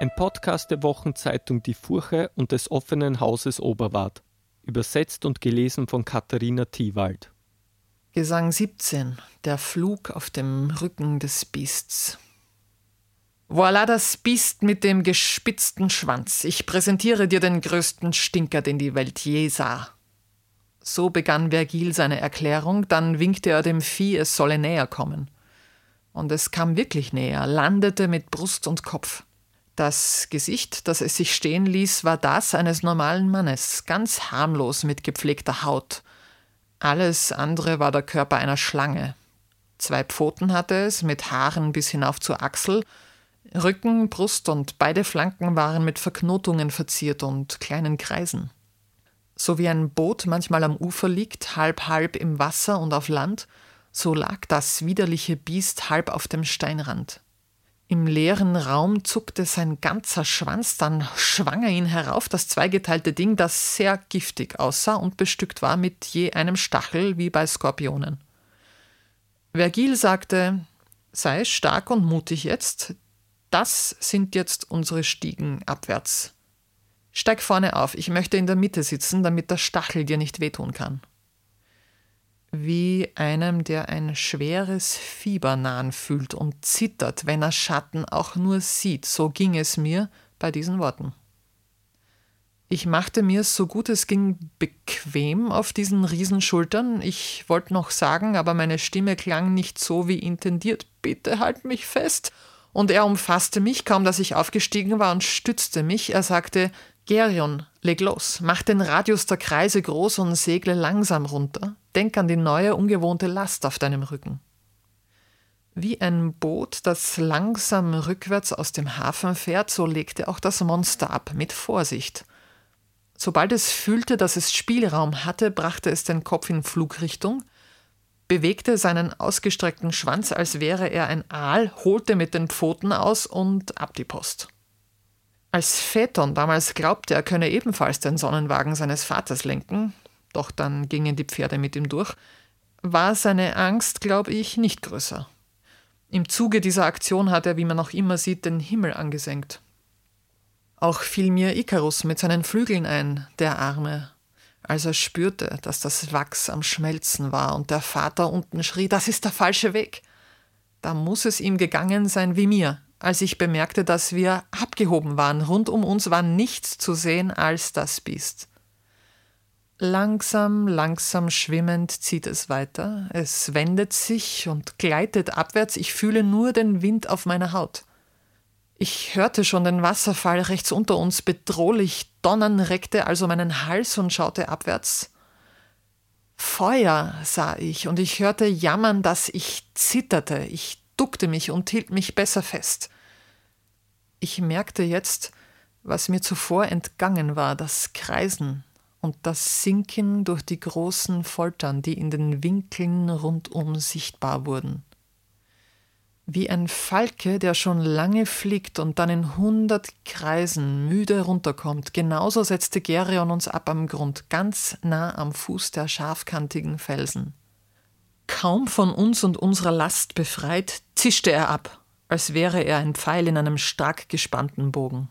Ein Podcast der Wochenzeitung Die Furche und des offenen Hauses Oberwart. Übersetzt und gelesen von Katharina Thiewald. Gesang 17. Der Flug auf dem Rücken des Biests. Voilà das Biest mit dem gespitzten Schwanz. Ich präsentiere dir den größten Stinker, den die Welt je sah. So begann Vergil seine Erklärung, dann winkte er dem Vieh, es solle näher kommen. Und es kam wirklich näher, landete mit Brust und Kopf. Das Gesicht, das es sich stehen ließ, war das eines normalen Mannes, ganz harmlos mit gepflegter Haut. Alles andere war der Körper einer Schlange. Zwei Pfoten hatte es, mit Haaren bis hinauf zur Achsel, Rücken, Brust und beide Flanken waren mit Verknotungen verziert und kleinen Kreisen. So wie ein Boot manchmal am Ufer liegt, halb halb im Wasser und auf Land, so lag das widerliche Biest halb auf dem Steinrand. Im leeren Raum zuckte sein ganzer Schwanz, dann schwang er ihn herauf, das zweigeteilte Ding, das sehr giftig aussah und bestückt war mit je einem Stachel wie bei Skorpionen. Vergil sagte, sei stark und mutig jetzt, das sind jetzt unsere Stiegen abwärts. Steig vorne auf, ich möchte in der Mitte sitzen, damit der Stachel dir nicht wehtun kann wie einem, der ein schweres Fieber nahen fühlt und zittert, wenn er Schatten auch nur sieht. So ging es mir bei diesen Worten. Ich machte mir so gut es ging bequem auf diesen Riesenschultern. Ich wollte noch sagen, aber meine Stimme klang nicht so wie intendiert. Bitte halt mich fest. Und er umfasste mich, kaum dass ich aufgestiegen war, und stützte mich. Er sagte, Gerion, leg los, mach den Radius der Kreise groß und segle langsam runter. Denk an die neue, ungewohnte Last auf deinem Rücken. Wie ein Boot, das langsam rückwärts aus dem Hafen fährt, so legte auch das Monster ab, mit Vorsicht. Sobald es fühlte, dass es Spielraum hatte, brachte es den Kopf in Flugrichtung, bewegte seinen ausgestreckten Schwanz, als wäre er ein Aal, holte mit den Pfoten aus und ab die Post. Als Phaeton damals glaubte, er könne ebenfalls den Sonnenwagen seines Vaters lenken, doch dann gingen die Pferde mit ihm durch, war seine Angst, glaube ich, nicht größer. Im Zuge dieser Aktion hat er, wie man auch immer sieht, den Himmel angesenkt. Auch fiel mir Ikarus mit seinen Flügeln ein, der Arme, als er spürte, dass das Wachs am Schmelzen war und der Vater unten schrie, das ist der falsche Weg. Da muss es ihm gegangen sein wie mir, als ich bemerkte, dass wir abgehoben waren. Rund um uns war nichts zu sehen als das Biest. Langsam, langsam schwimmend zieht es weiter. Es wendet sich und gleitet abwärts. Ich fühle nur den Wind auf meiner Haut. Ich hörte schon den Wasserfall rechts unter uns bedrohlich donnern, reckte also meinen Hals und schaute abwärts. Feuer sah ich und ich hörte jammern, dass ich zitterte. Ich duckte mich und hielt mich besser fest. Ich merkte jetzt, was mir zuvor entgangen war, das Kreisen und das Sinken durch die großen Foltern, die in den Winkeln rundum sichtbar wurden. Wie ein Falke, der schon lange fliegt und dann in hundert Kreisen müde runterkommt, genauso setzte Gerion uns ab am Grund, ganz nah am Fuß der scharfkantigen Felsen. Kaum von uns und unserer Last befreit, zischte er ab, als wäre er ein Pfeil in einem stark gespannten Bogen.